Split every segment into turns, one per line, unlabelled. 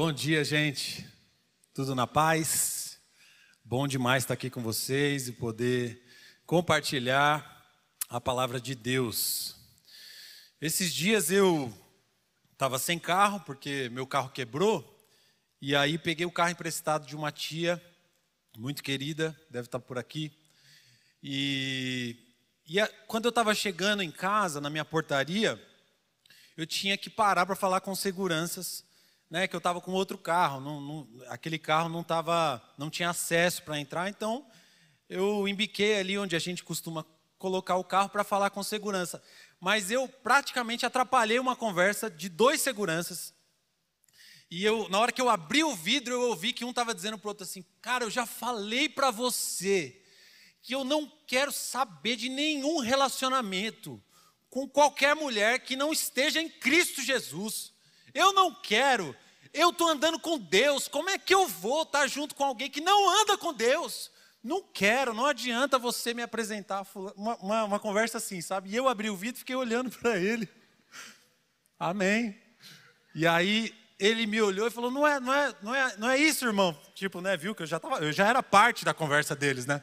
Bom dia, gente. Tudo na paz? Bom demais estar aqui com vocês e poder compartilhar a palavra de Deus. Esses dias eu estava sem carro, porque meu carro quebrou, e aí peguei o carro emprestado de uma tia muito querida, deve estar por aqui. E, e a, quando eu estava chegando em casa, na minha portaria, eu tinha que parar para falar com seguranças né, que eu estava com outro carro, não, não, aquele carro não tava, não tinha acesso para entrar, então eu embiquei ali onde a gente costuma colocar o carro para falar com segurança. Mas eu praticamente atrapalhei uma conversa de dois seguranças. E eu, na hora que eu abri o vidro, eu ouvi que um estava dizendo para o outro assim: Cara, eu já falei para você que eu não quero saber de nenhum relacionamento com qualquer mulher que não esteja em Cristo Jesus. Eu não quero. Eu estou andando com Deus. Como é que eu vou estar junto com alguém que não anda com Deus? Não quero, não adianta você me apresentar uma, uma, uma conversa assim, sabe? E eu abri o vidro e fiquei olhando para ele. Amém. E aí ele me olhou e falou: não é, não é, não é, não é isso, irmão. Tipo, né? Viu que eu já tava, eu já era parte da conversa deles, né?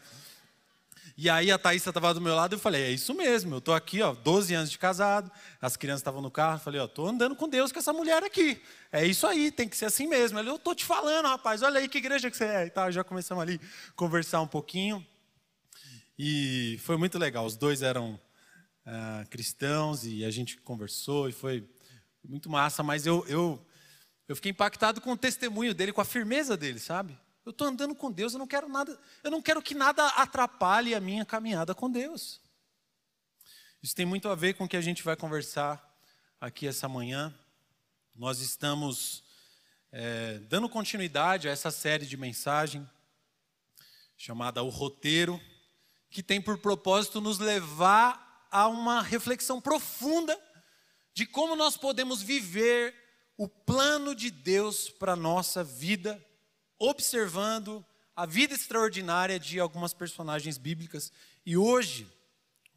E aí a Thaís estava do meu lado e eu falei, é isso mesmo, eu estou aqui, ó, 12 anos de casado, as crianças estavam no carro, eu falei, ó, estou andando com Deus com essa mulher aqui. É isso aí, tem que ser assim mesmo. Ele, eu estou te falando, rapaz, olha aí que igreja que você é. E tal, já começamos ali conversar um pouquinho. E foi muito legal, os dois eram ah, cristãos e a gente conversou e foi muito massa, mas eu, eu, eu fiquei impactado com o testemunho dele, com a firmeza dele, sabe? Eu estou andando com Deus, eu não quero nada, eu não quero que nada atrapalhe a minha caminhada com Deus. Isso tem muito a ver com o que a gente vai conversar aqui essa manhã. Nós estamos é, dando continuidade a essa série de mensagem chamada O Roteiro, que tem por propósito nos levar a uma reflexão profunda de como nós podemos viver o plano de Deus para a nossa vida observando a vida extraordinária de algumas personagens bíblicas. E hoje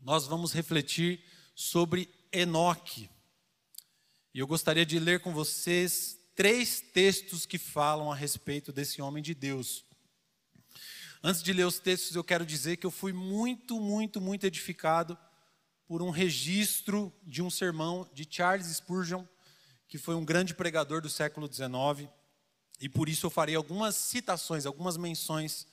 nós vamos refletir sobre Enoque. E eu gostaria de ler com vocês três textos que falam a respeito desse homem de Deus. Antes de ler os textos, eu quero dizer que eu fui muito, muito, muito edificado por um registro de um sermão de Charles Spurgeon, que foi um grande pregador do século XIX. E por isso eu farei algumas citações, algumas menções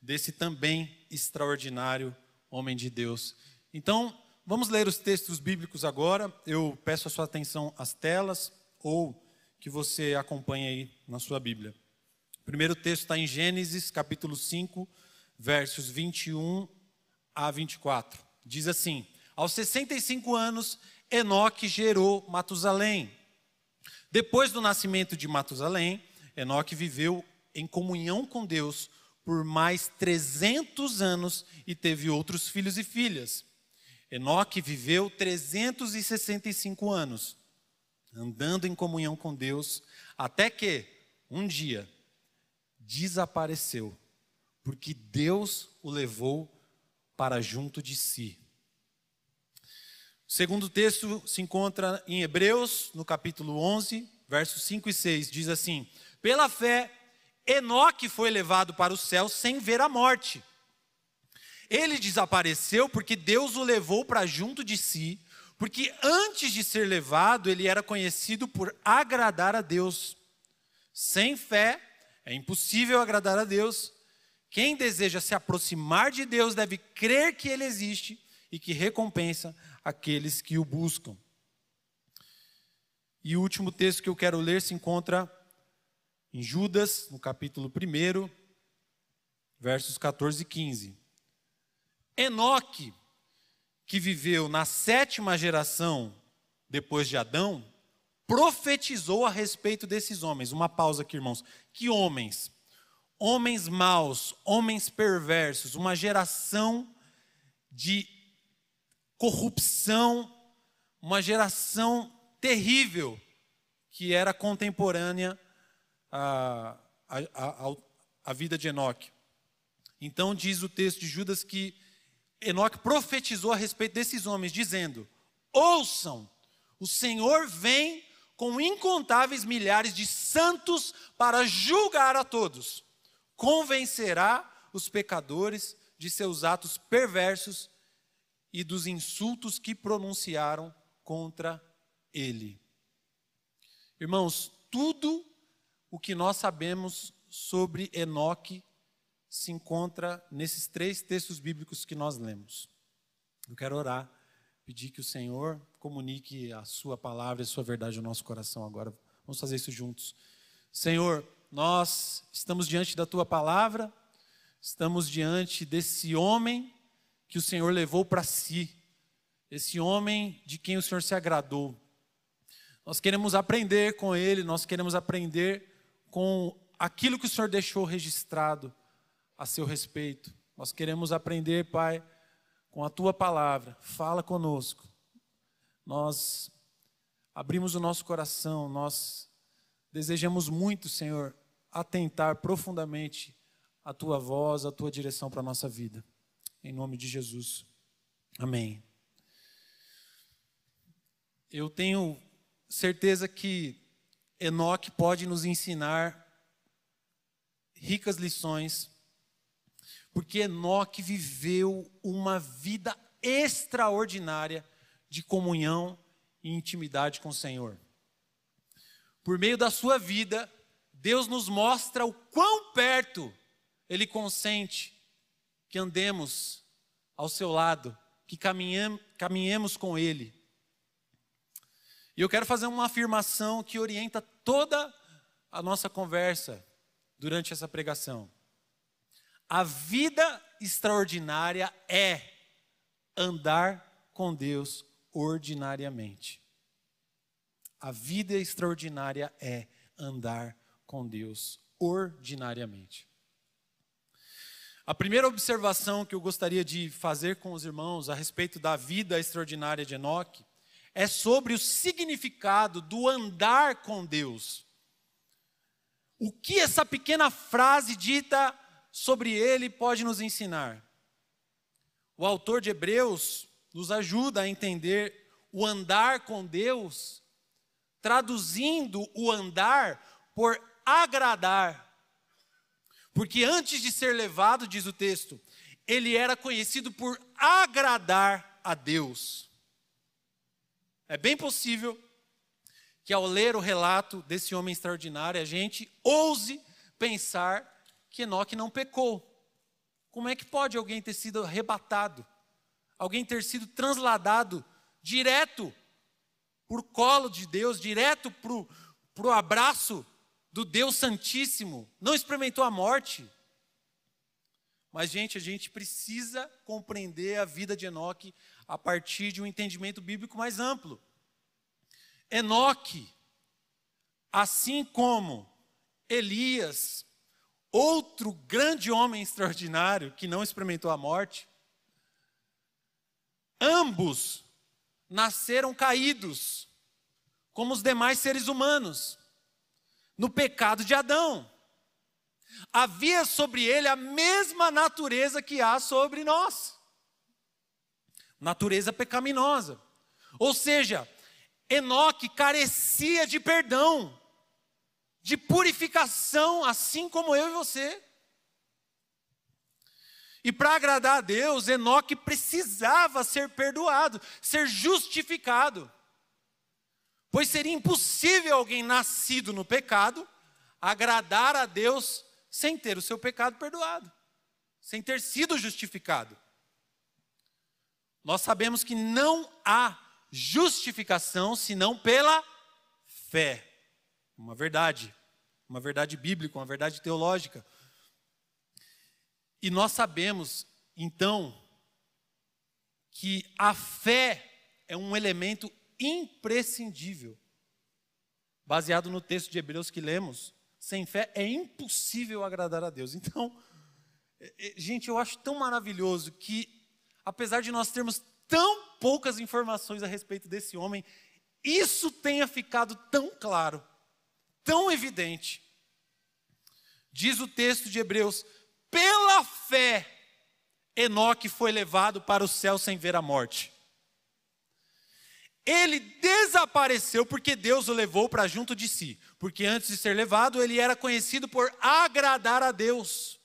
desse também extraordinário homem de Deus. Então, vamos ler os textos bíblicos agora. Eu peço a sua atenção às telas ou que você acompanhe aí na sua Bíblia. O primeiro texto está em Gênesis, capítulo 5, versos 21 a 24. Diz assim: Aos 65 anos, Enoque gerou Matusalém. Depois do nascimento de Matusalém, Enoque viveu em comunhão com Deus por mais 300 anos e teve outros filhos e filhas. Enoque viveu 365 anos, andando em comunhão com Deus, até que, um dia, desapareceu, porque Deus o levou para junto de si. O segundo texto se encontra em Hebreus, no capítulo 11, versos 5 e 6, diz assim: pela fé, Enoque foi levado para o céu sem ver a morte. Ele desapareceu porque Deus o levou para junto de si, porque antes de ser levado, ele era conhecido por agradar a Deus. Sem fé, é impossível agradar a Deus. Quem deseja se aproximar de Deus deve crer que Ele existe e que recompensa aqueles que o buscam. E o último texto que eu quero ler se encontra em Judas, no capítulo 1, versos 14 e 15. Enoque, que viveu na sétima geração depois de Adão, profetizou a respeito desses homens. Uma pausa aqui, irmãos. Que homens? Homens maus, homens perversos, uma geração de corrupção, uma geração terrível que era contemporânea a, a, a, a vida de Enoque. Então diz o texto de Judas que Enoque profetizou a respeito desses homens, dizendo: Ouçam, o Senhor vem com incontáveis milhares de santos para julgar a todos. Convencerá os pecadores de seus atos perversos e dos insultos que pronunciaram contra ele. Irmãos, tudo o que nós sabemos sobre Enoque se encontra nesses três textos bíblicos que nós lemos. Eu quero orar, pedir que o Senhor comunique a sua palavra e a sua verdade ao nosso coração agora. Vamos fazer isso juntos. Senhor, nós estamos diante da tua palavra, estamos diante desse homem que o Senhor levou para si, esse homem de quem o Senhor se agradou. Nós queremos aprender com ele, nós queremos aprender com aquilo que o Senhor deixou registrado a seu respeito. Nós queremos aprender, Pai, com a tua palavra. Fala conosco. Nós abrimos o nosso coração, nós desejamos muito, Senhor, atentar profundamente a tua voz, a tua direção para a nossa vida. Em nome de Jesus. Amém. Eu tenho certeza que Enoque pode nos ensinar ricas lições porque Enoque viveu uma vida extraordinária de comunhão e intimidade com o Senhor. Por meio da sua vida, Deus nos mostra o quão perto Ele consente que andemos ao seu lado, que caminhemos com Ele. E eu quero fazer uma afirmação que orienta toda a nossa conversa durante essa pregação. A vida extraordinária é andar com Deus ordinariamente. A vida extraordinária é andar com Deus ordinariamente. A primeira observação que eu gostaria de fazer com os irmãos a respeito da vida extraordinária de Enoque é sobre o significado do andar com Deus. O que essa pequena frase dita sobre ele pode nos ensinar? O autor de Hebreus nos ajuda a entender o andar com Deus, traduzindo o andar por agradar. Porque antes de ser levado, diz o texto, ele era conhecido por agradar a Deus. É bem possível que ao ler o relato desse homem extraordinário, a gente ouse pensar que Enoque não pecou. Como é que pode alguém ter sido arrebatado? Alguém ter sido transladado direto por colo de Deus, direto para o abraço do Deus Santíssimo, não experimentou a morte. Mas, gente, a gente precisa compreender a vida de Enoque a partir de um entendimento bíblico mais amplo. Enoque, assim como Elias, outro grande homem extraordinário que não experimentou a morte, ambos nasceram caídos, como os demais seres humanos, no pecado de Adão. Havia sobre ele a mesma natureza que há sobre nós natureza pecaminosa. Ou seja, Enoque carecia de perdão de purificação, assim como eu e você. E para agradar a Deus, Enoque precisava ser perdoado, ser justificado. Pois seria impossível alguém nascido no pecado agradar a Deus sem ter o seu pecado perdoado, sem ter sido justificado. Nós sabemos que não há justificação senão pela fé uma verdade, uma verdade bíblica, uma verdade teológica. E nós sabemos, então, que a fé é um elemento imprescindível. Baseado no texto de Hebreus que lemos, sem fé é impossível agradar a Deus. Então, é, é, gente, eu acho tão maravilhoso que, apesar de nós termos tão poucas informações a respeito desse homem, isso tenha ficado tão claro tão evidente. Diz o texto de Hebreus: pela fé, Enoque foi levado para o céu sem ver a morte. ele desapareceu porque Deus o levou para junto de si. Porque antes de ser levado, ele era conhecido por agradar a Deus.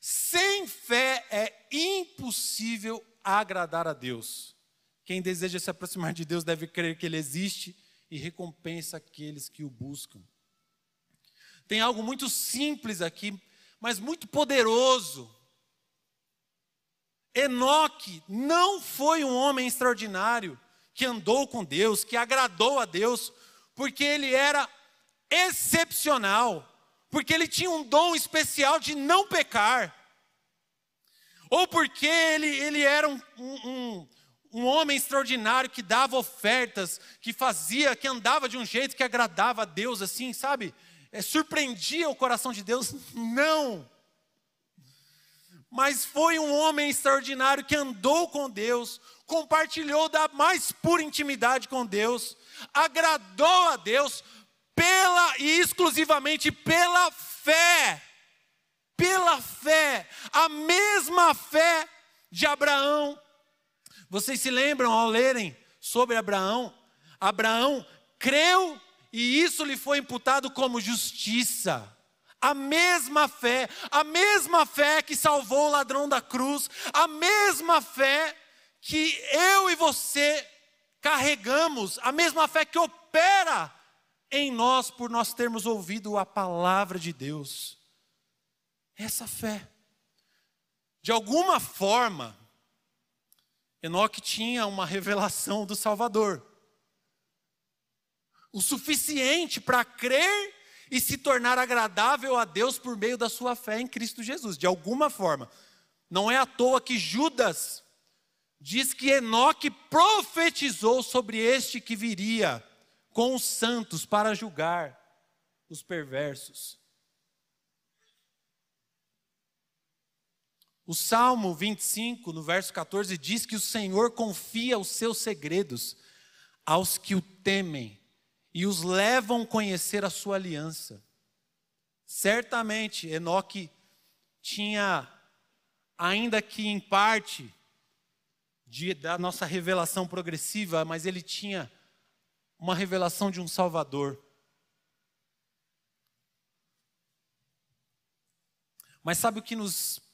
Sem fé é impossível agradar a Deus. Quem deseja se aproximar de Deus deve crer que Ele existe e recompensa aqueles que o buscam. Tem algo muito simples aqui, mas muito poderoso. Enoque não foi um homem extraordinário que andou com Deus, que agradou a Deus, porque ele era excepcional, porque ele tinha um dom especial de não pecar, ou porque ele, ele era um, um, um homem extraordinário que dava ofertas, que fazia, que andava de um jeito que agradava a Deus, assim, sabe? É, surpreendia o coração de Deus? Não. Mas foi um homem extraordinário que andou com Deus, compartilhou da mais pura intimidade com Deus, agradou a Deus pela e exclusivamente pela fé. Pela fé, a mesma fé de Abraão. Vocês se lembram ao lerem sobre Abraão? Abraão creu e isso lhe foi imputado como justiça. A mesma fé, a mesma fé que salvou o ladrão da cruz, a mesma fé que eu e você carregamos, a mesma fé que opera em nós por nós termos ouvido a palavra de Deus. Essa fé. De alguma forma, Enoque tinha uma revelação do Salvador. O suficiente para crer e se tornar agradável a Deus por meio da sua fé em Cristo Jesus, de alguma forma. Não é à toa que Judas diz que Enoque profetizou sobre este que viria com os santos para julgar os perversos. O Salmo 25, no verso 14, diz que o Senhor confia os seus segredos aos que o temem e os levam a conhecer a sua aliança. Certamente, Enoque tinha, ainda que em parte, de, da nossa revelação progressiva, mas ele tinha uma revelação de um Salvador. Mas sabe o que nos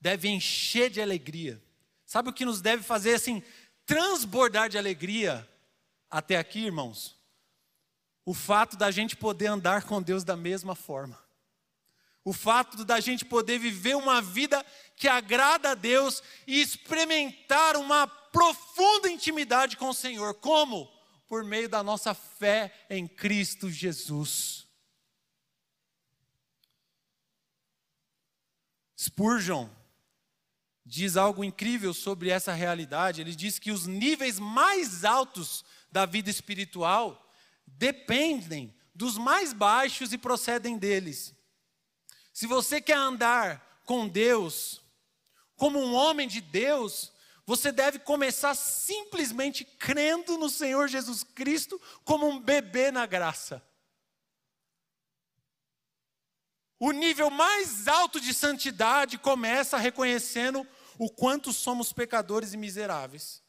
deve encher de alegria. Sabe o que nos deve fazer assim transbordar de alegria até aqui, irmãos? O fato da gente poder andar com Deus da mesma forma. O fato da gente poder viver uma vida que agrada a Deus e experimentar uma profunda intimidade com o Senhor. Como? Por meio da nossa fé em Cristo Jesus. Spurgeon, diz algo incrível sobre essa realidade. Ele diz que os níveis mais altos da vida espiritual dependem dos mais baixos e procedem deles. Se você quer andar com Deus, como um homem de Deus, você deve começar simplesmente crendo no Senhor Jesus Cristo como um bebê na graça. O nível mais alto de santidade começa reconhecendo o quanto somos pecadores e miseráveis.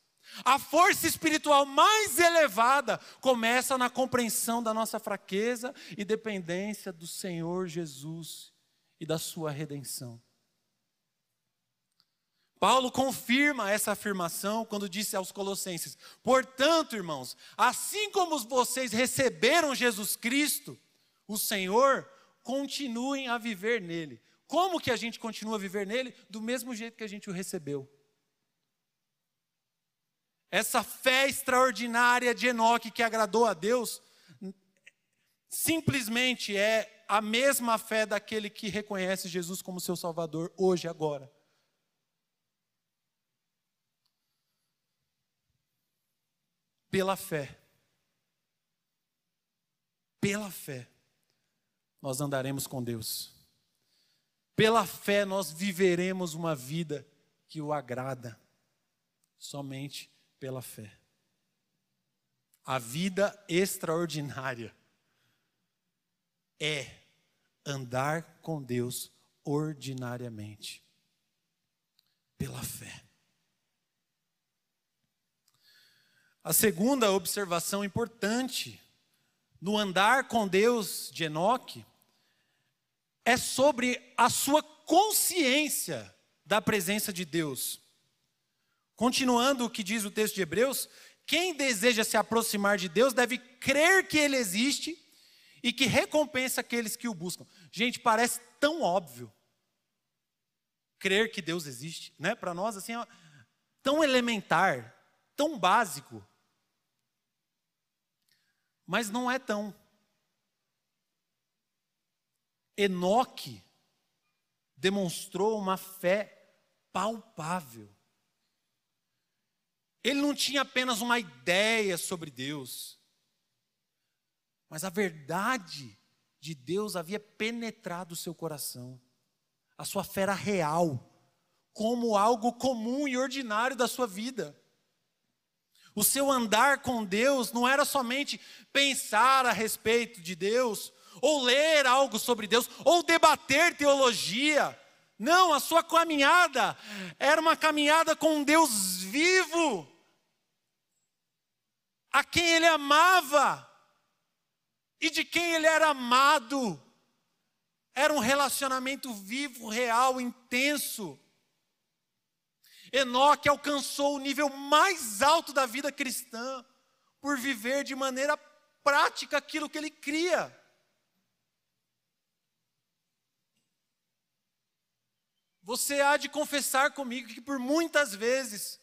A força espiritual mais elevada começa na compreensão da nossa fraqueza e dependência do Senhor Jesus e da sua redenção. Paulo confirma essa afirmação quando disse aos Colossenses: Portanto, irmãos, assim como vocês receberam Jesus Cristo, o Senhor, continuem a viver nele. Como que a gente continua a viver nele? Do mesmo jeito que a gente o recebeu. Essa fé extraordinária de Enoque que agradou a Deus, simplesmente é a mesma fé daquele que reconhece Jesus como seu Salvador hoje, agora. Pela fé. Pela fé, nós andaremos com Deus. Pela fé nós viveremos uma vida que o agrada, somente pela fé. A vida extraordinária é andar com Deus ordinariamente, pela fé. A segunda observação importante no andar com Deus de Enoque é sobre a sua consciência da presença de Deus. Continuando o que diz o texto de Hebreus, quem deseja se aproximar de Deus deve crer que Ele existe e que recompensa aqueles que o buscam. Gente, parece tão óbvio crer que Deus existe, né? Para nós assim, é tão elementar, tão básico. Mas não é tão. Enoque demonstrou uma fé palpável. Ele não tinha apenas uma ideia sobre Deus, mas a verdade de Deus havia penetrado o seu coração. A sua fé era real, como algo comum e ordinário da sua vida. O seu andar com Deus não era somente pensar a respeito de Deus, ou ler algo sobre Deus, ou debater teologia. Não, a sua caminhada era uma caminhada com um Deus vivo, a quem ele amava e de quem ele era amado. Era um relacionamento vivo, real, intenso. Enoque alcançou o nível mais alto da vida cristã por viver de maneira prática aquilo que ele cria. Você há de confessar comigo que por muitas vezes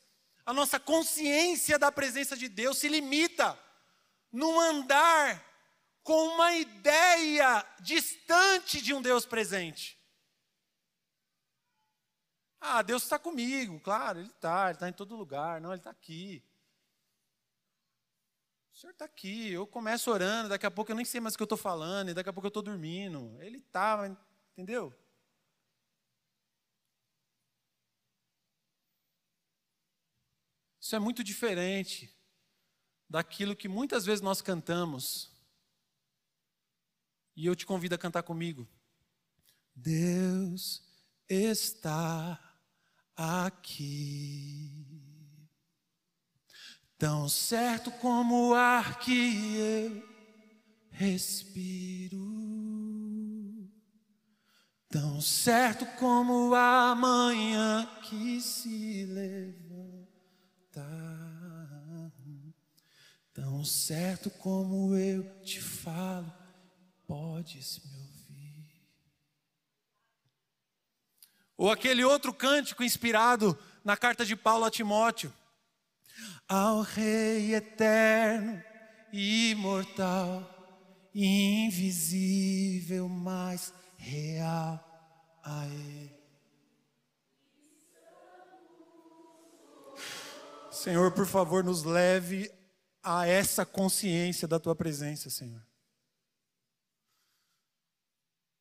a nossa consciência da presença de Deus se limita num andar com uma ideia distante de um Deus presente. Ah, Deus está comigo, claro, Ele está, Ele está em todo lugar, não, Ele está aqui. O Senhor está aqui, eu começo orando, daqui a pouco eu nem sei mais o que eu estou falando, e daqui a pouco eu estou dormindo. Ele está, entendeu? Isso é muito diferente daquilo que muitas vezes nós cantamos. E eu te convido a cantar comigo. Deus está aqui. Tão certo como o ar que eu respiro. Tão certo como a manhã que se Tão certo como eu te falo, podes me Ou aquele outro cântico inspirado na carta de Paulo a Timóteo. Ao Rei eterno, imortal, invisível, mas real a Ele. Senhor, por favor, nos leve a essa consciência da tua presença, Senhor.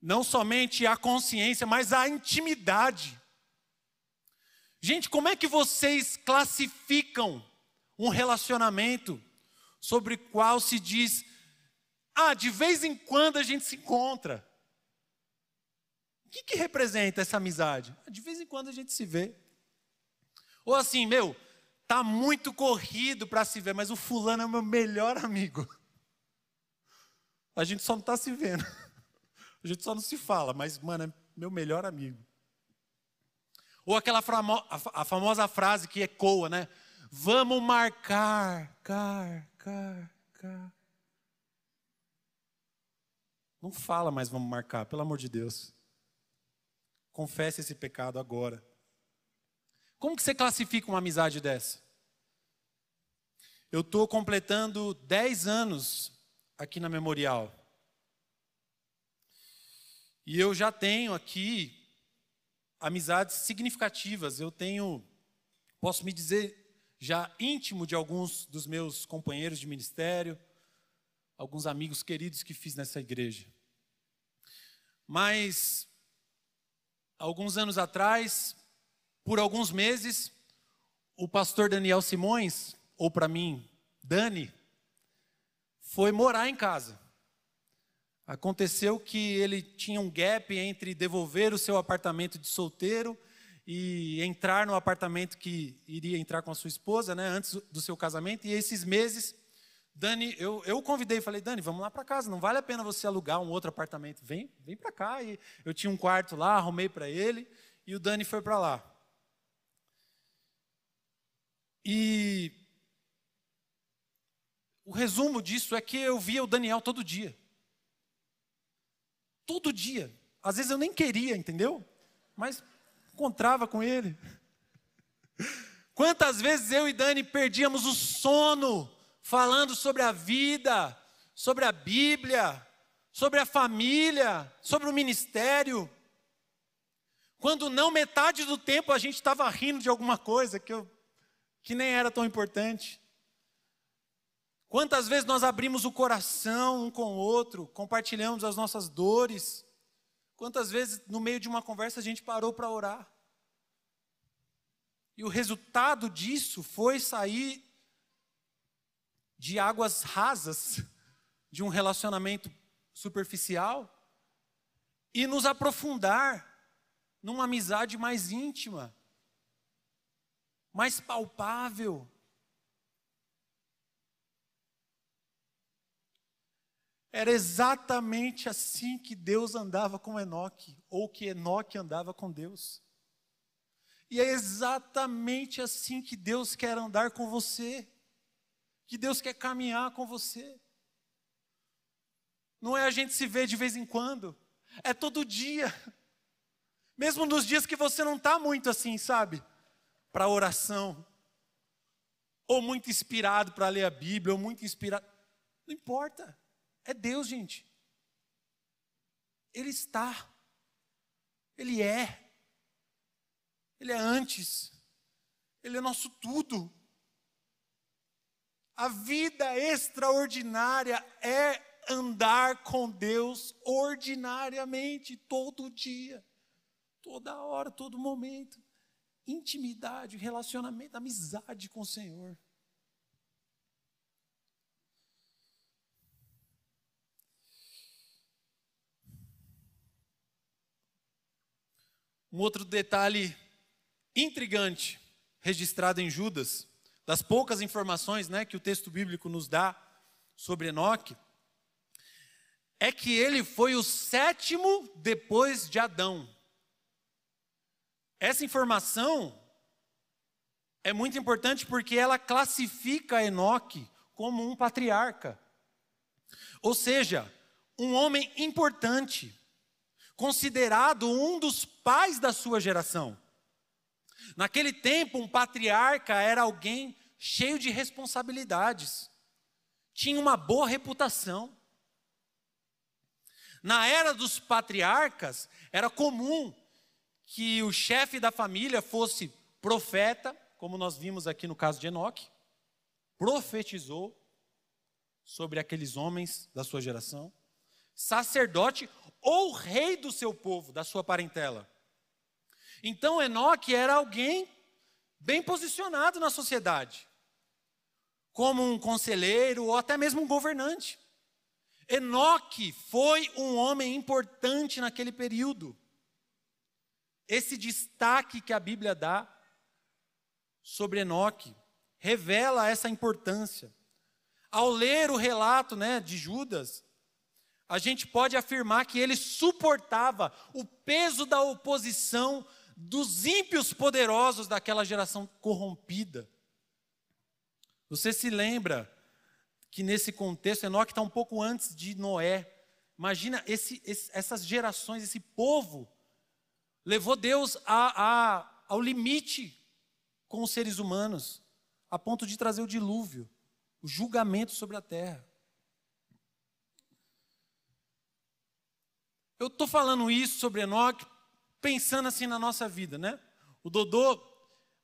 Não somente a consciência, mas a intimidade. Gente, como é que vocês classificam um relacionamento sobre qual se diz, ah, de vez em quando a gente se encontra? O que, que representa essa amizade? Ah, de vez em quando a gente se vê. Ou assim, meu, tá muito corrido para se ver, mas o fulano é o meu melhor amigo. A gente só não está se vendo. A gente só não se fala, mas, mano, é meu melhor amigo. Ou aquela famo a famosa frase que ecoa, né? Vamos marcar, car, car, car. Não fala mais vamos marcar, pelo amor de Deus. Confesse esse pecado agora. Como que você classifica uma amizade dessa? Eu estou completando 10 anos aqui na Memorial. E eu já tenho aqui amizades significativas. Eu tenho, posso me dizer, já íntimo de alguns dos meus companheiros de ministério, alguns amigos queridos que fiz nessa igreja. Mas, alguns anos atrás, por alguns meses, o pastor Daniel Simões, ou para mim, Dani, foi morar em casa. Aconteceu que ele tinha um gap entre devolver o seu apartamento de solteiro e entrar no apartamento que iria entrar com a sua esposa, né, antes do seu casamento. E esses meses, Dani, eu, eu convidei, falei, Dani, vamos lá para casa, não vale a pena você alugar um outro apartamento, vem, vem para cá. E eu tinha um quarto lá, arrumei para ele, e o Dani foi para lá. E o resumo disso é que eu via o Daniel todo dia. Todo dia. Às vezes eu nem queria, entendeu? Mas encontrava com ele. Quantas vezes eu e Dani perdíamos o sono falando sobre a vida, sobre a Bíblia, sobre a família, sobre o ministério. Quando não metade do tempo a gente estava rindo de alguma coisa que, eu, que nem era tão importante. Quantas vezes nós abrimos o coração um com o outro, compartilhamos as nossas dores, Quantas vezes no meio de uma conversa a gente parou para orar? E o resultado disso foi sair de águas rasas, de um relacionamento superficial, e nos aprofundar numa amizade mais íntima, mais palpável, Era exatamente assim que Deus andava com Enoque, ou que Enoque andava com Deus. E é exatamente assim que Deus quer andar com você, que Deus quer caminhar com você. Não é a gente se ver de vez em quando, é todo dia. Mesmo nos dias que você não está muito assim, sabe? Para oração, ou muito inspirado para ler a Bíblia, ou muito inspirado. Não importa. É Deus, gente. Ele está. Ele é. Ele é antes. Ele é nosso tudo. A vida extraordinária é andar com Deus ordinariamente, todo dia, toda hora, todo momento. Intimidade, relacionamento, amizade com o Senhor. Um outro detalhe intrigante registrado em Judas, das poucas informações né, que o texto bíblico nos dá sobre Enoque, é que ele foi o sétimo depois de Adão. Essa informação é muito importante porque ela classifica Enoque como um patriarca. Ou seja, um homem importante, considerado um dos pais da sua geração. Naquele tempo, um patriarca era alguém cheio de responsabilidades, tinha uma boa reputação. Na era dos patriarcas, era comum que o chefe da família fosse profeta, como nós vimos aqui no caso de Enoque, profetizou sobre aqueles homens da sua geração, sacerdote ou rei do seu povo, da sua parentela. Então Enoque era alguém bem posicionado na sociedade, como um conselheiro ou até mesmo um governante. Enoque foi um homem importante naquele período. Esse destaque que a Bíblia dá sobre Enoque revela essa importância. Ao ler o relato né, de Judas, a gente pode afirmar que ele suportava o peso da oposição dos ímpios poderosos daquela geração corrompida. Você se lembra que nesse contexto, Enoque está um pouco antes de Noé. Imagina esse, esse, essas gerações, esse povo, levou Deus a, a, ao limite com os seres humanos, a ponto de trazer o dilúvio, o julgamento sobre a terra. Eu estou falando isso sobre Enoque pensando assim na nossa vida, né? O Dodô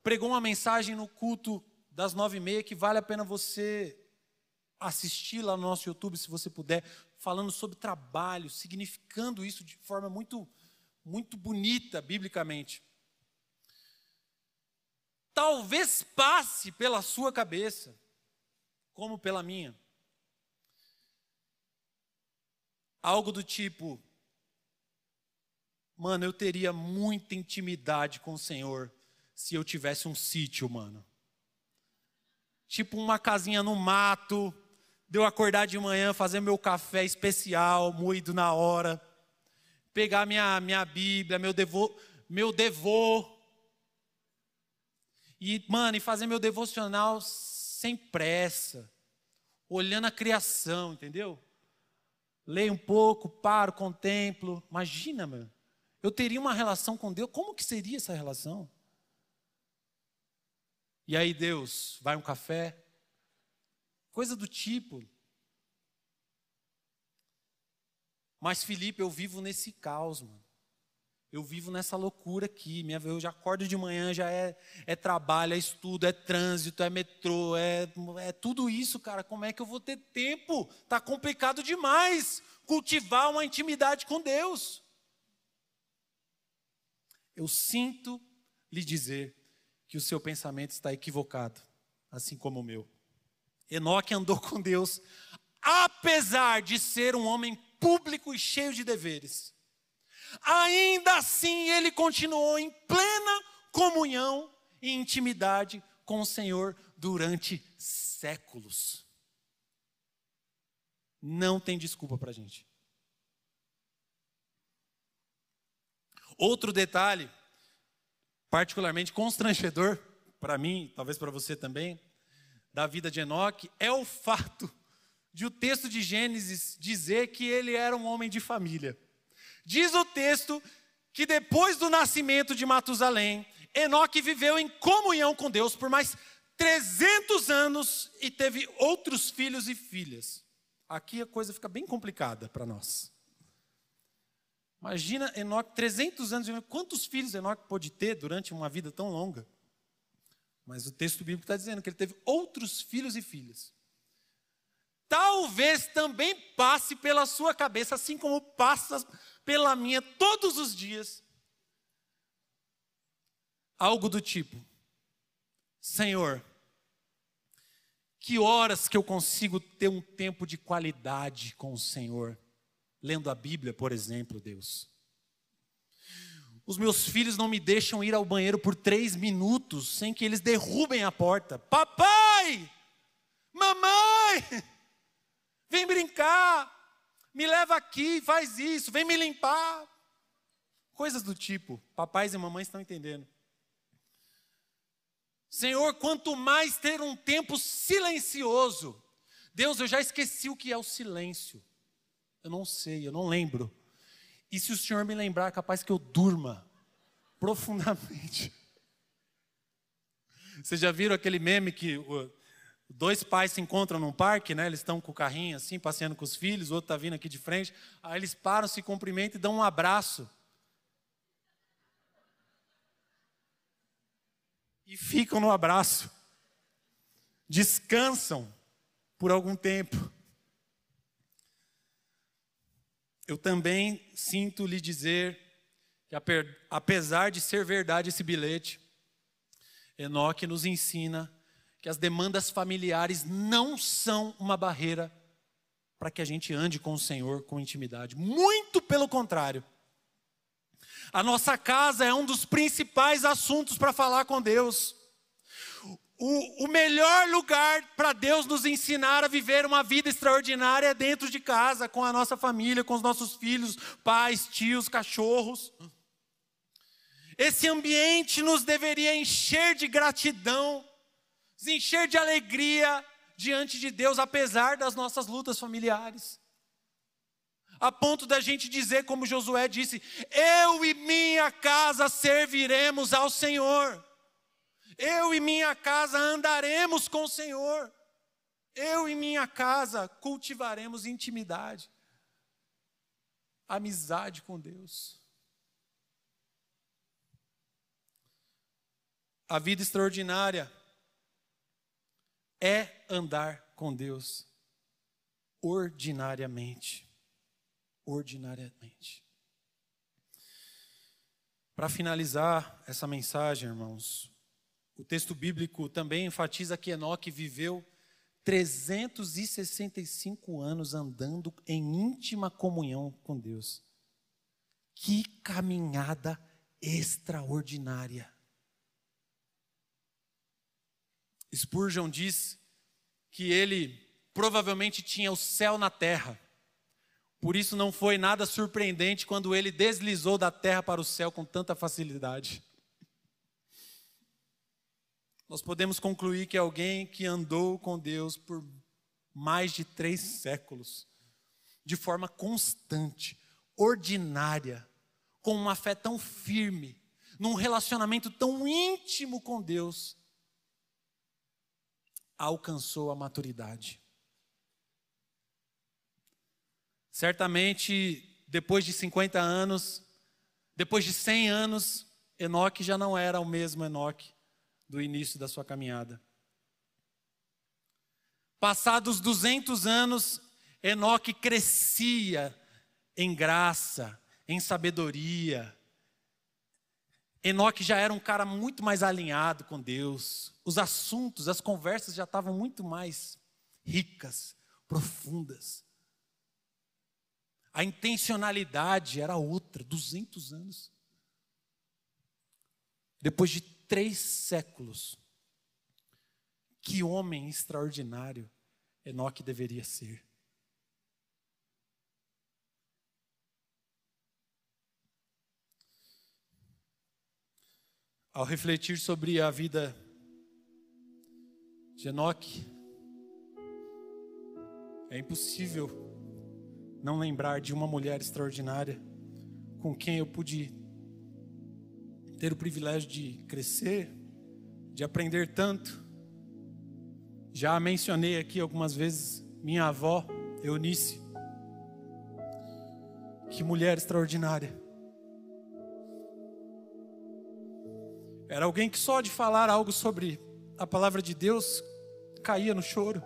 pregou uma mensagem no culto das nove e meia que vale a pena você assistir lá no nosso YouTube, se você puder, falando sobre trabalho, significando isso de forma muito, muito bonita, biblicamente. Talvez passe pela sua cabeça, como pela minha, algo do tipo: Mano, eu teria muita intimidade com o Senhor se eu tivesse um sítio, mano. Tipo uma casinha no mato, de eu acordar de manhã, fazer meu café especial, moído na hora, pegar minha, minha Bíblia, meu devo, meu devô, e, mano, e fazer meu devocional sem pressa, olhando a criação, entendeu? Leio um pouco, paro, contemplo. Imagina, mano. Eu teria uma relação com Deus. Como que seria essa relação? E aí Deus vai um café, coisa do tipo. Mas Felipe, eu vivo nesse caos, mano. Eu vivo nessa loucura aqui. Minha, eu já acordo de manhã, já é, é trabalho, é estudo, é trânsito, é metrô, é, é tudo isso, cara. Como é que eu vou ter tempo? Tá complicado demais cultivar uma intimidade com Deus. Eu sinto lhe dizer que o seu pensamento está equivocado, assim como o meu. Enoque andou com Deus, apesar de ser um homem público e cheio de deveres ainda assim ele continuou em plena comunhão e intimidade com o Senhor durante séculos. Não tem desculpa para a gente. Outro detalhe, particularmente constrangedor para mim, talvez para você também, da vida de Enoque, é o fato de o texto de Gênesis dizer que ele era um homem de família. Diz o texto que depois do nascimento de Matusalém, Enoque viveu em comunhão com Deus por mais 300 anos e teve outros filhos e filhas. Aqui a coisa fica bem complicada para nós. Imagina Enoque, 300 anos, quantos filhos Enoque pôde ter durante uma vida tão longa? Mas o texto bíblico está dizendo que ele teve outros filhos e filhas. Talvez também passe pela sua cabeça, assim como passa pela minha todos os dias. Algo do tipo: Senhor, que horas que eu consigo ter um tempo de qualidade com o Senhor? Lendo a Bíblia, por exemplo, Deus. Os meus filhos não me deixam ir ao banheiro por três minutos sem que eles derrubem a porta. Papai! Mamãe! Vem brincar! me leva aqui, faz isso, vem me limpar. Coisas do tipo, papais e mamães estão entendendo. Senhor, quanto mais ter um tempo silencioso. Deus, eu já esqueci o que é o silêncio. Eu não sei, eu não lembro. E se o Senhor me lembrar, é capaz que eu durma profundamente. Vocês já viram aquele meme que Dois pais se encontram num parque, né? Eles estão com o carrinho assim, passeando com os filhos, o outro está vindo aqui de frente. Aí eles param, se cumprimentam e dão um abraço. E ficam no abraço. Descansam por algum tempo. Eu também sinto lhe dizer que, apesar de ser verdade esse bilhete, Enoque nos ensina que as demandas familiares não são uma barreira para que a gente ande com o Senhor com intimidade. Muito pelo contrário. A nossa casa é um dos principais assuntos para falar com Deus. O, o melhor lugar para Deus nos ensinar a viver uma vida extraordinária é dentro de casa, com a nossa família, com os nossos filhos, pais, tios, cachorros. Esse ambiente nos deveria encher de gratidão se encher de alegria diante de Deus, apesar das nossas lutas familiares. A ponto da gente dizer, como Josué disse: Eu e minha casa serviremos ao Senhor. Eu e minha casa andaremos com o Senhor. Eu e minha casa cultivaremos intimidade, amizade com Deus. A vida extraordinária é andar com Deus ordinariamente. Ordinariamente. Para finalizar essa mensagem, irmãos, o texto bíblico também enfatiza que Enoque viveu 365 anos andando em íntima comunhão com Deus. Que caminhada extraordinária. Spurgeon diz que ele provavelmente tinha o céu na terra. Por isso não foi nada surpreendente quando ele deslizou da terra para o céu com tanta facilidade. Nós podemos concluir que alguém que andou com Deus por mais de três séculos, de forma constante, ordinária, com uma fé tão firme, num relacionamento tão íntimo com Deus, alcançou a maturidade. Certamente, depois de 50 anos, depois de 100 anos, Enoque já não era o mesmo Enoque do início da sua caminhada. Passados 200 anos, Enoque crescia em graça, em sabedoria. Enoque já era um cara muito mais alinhado com Deus. Os assuntos, as conversas já estavam muito mais ricas, profundas. A intencionalidade era outra, 200 anos. Depois de três séculos, que homem extraordinário Enoque deveria ser. Ao refletir sobre a vida de Enoque, é impossível não lembrar de uma mulher extraordinária com quem eu pude ter o privilégio de crescer, de aprender tanto. Já mencionei aqui algumas vezes minha avó, Eunice. Que mulher extraordinária. Era alguém que só de falar algo sobre a palavra de Deus caía no choro.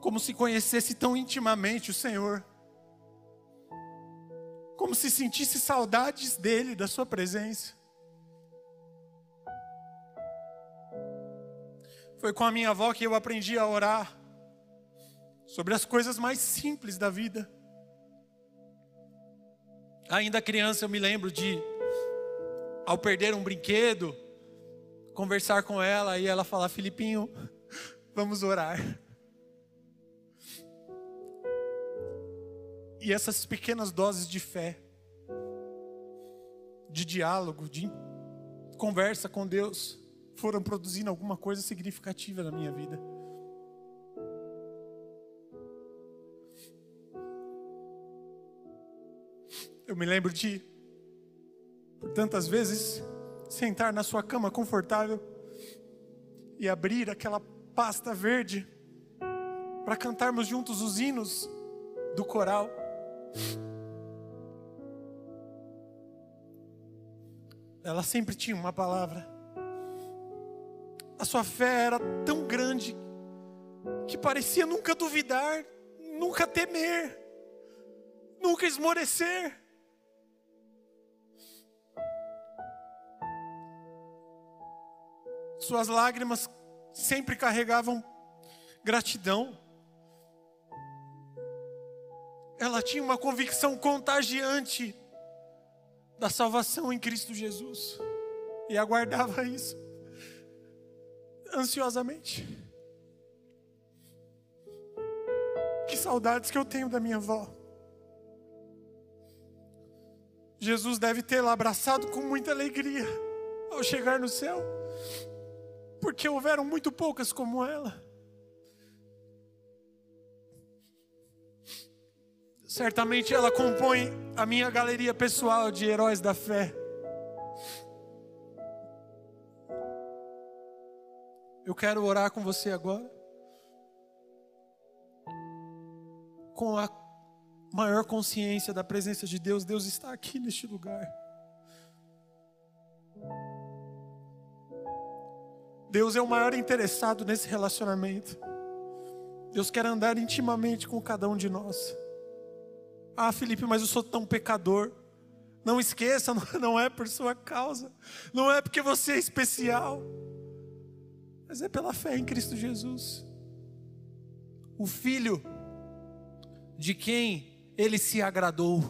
Como se conhecesse tão intimamente o Senhor. Como se sentisse saudades dele, da sua presença. Foi com a minha avó que eu aprendi a orar sobre as coisas mais simples da vida. Ainda criança eu me lembro de, ao perder um brinquedo, conversar com ela e ela falar: Filipinho, vamos orar. E essas pequenas doses de fé, de diálogo, de conversa com Deus, foram produzindo alguma coisa significativa na minha vida. Eu me lembro de, tantas vezes, sentar na sua cama confortável e abrir aquela pasta verde para cantarmos juntos os hinos do coral. Ela sempre tinha uma palavra a sua fé era tão grande que parecia nunca duvidar, nunca temer, nunca esmorecer. Suas lágrimas sempre carregavam gratidão. Ela tinha uma convicção contagiante da salvação em Cristo Jesus e aguardava isso ansiosamente. Que saudades que eu tenho da minha avó. Jesus deve tê-la abraçado com muita alegria ao chegar no céu, porque houveram muito poucas como ela. Certamente ela compõe a minha galeria pessoal de heróis da fé. Eu quero orar com você agora. Com a maior consciência da presença de Deus, Deus está aqui neste lugar. Deus é o maior interessado nesse relacionamento. Deus quer andar intimamente com cada um de nós. Ah, Felipe, mas eu sou tão pecador. Não esqueça, não é por sua causa, não é porque você é especial mas é pela fé em Cristo Jesus. O Filho de quem ele se agradou.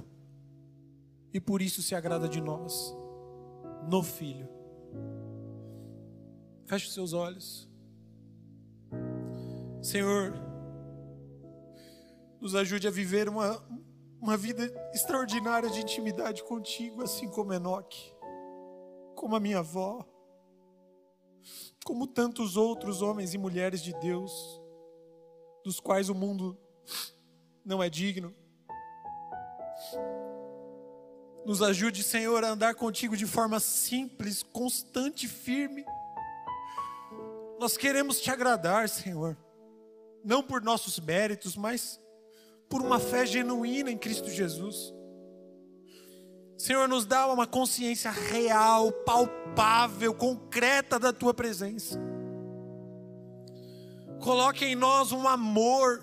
e por isso se agrada de nós, no Filho. Feche os seus olhos. Senhor, nos ajude a viver uma, uma vida extraordinária de intimidade contigo, assim como Enoque, como a minha avó, como tantos outros homens e mulheres de Deus, dos quais o mundo não é digno. Nos ajude, Senhor, a andar contigo de forma simples, constante e firme. Nós queremos te agradar, Senhor, não por nossos méritos, mas por uma fé genuína em Cristo Jesus. Senhor, nos dá uma consciência real, palpável, concreta da tua presença. Coloque em nós um amor,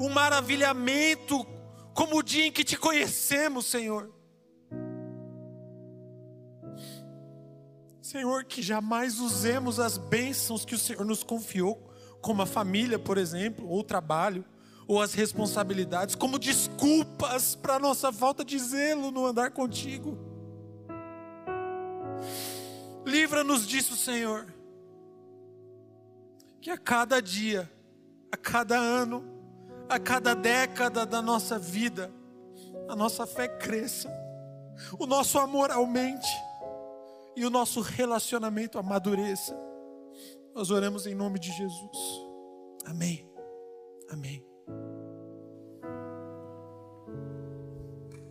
um maravilhamento, como o dia em que te conhecemos, Senhor. Senhor, que jamais usemos as bênçãos que o Senhor nos confiou, como a família, por exemplo, ou o trabalho, ou as responsabilidades, como desculpas para a nossa falta de zelo no andar contigo. Livra-nos disso, Senhor. Que a cada dia, a cada ano, a cada década da nossa vida, a nossa fé cresça, o nosso amor aumente e o nosso relacionamento amadureça. Nós oramos em nome de Jesus. Amém. Amém.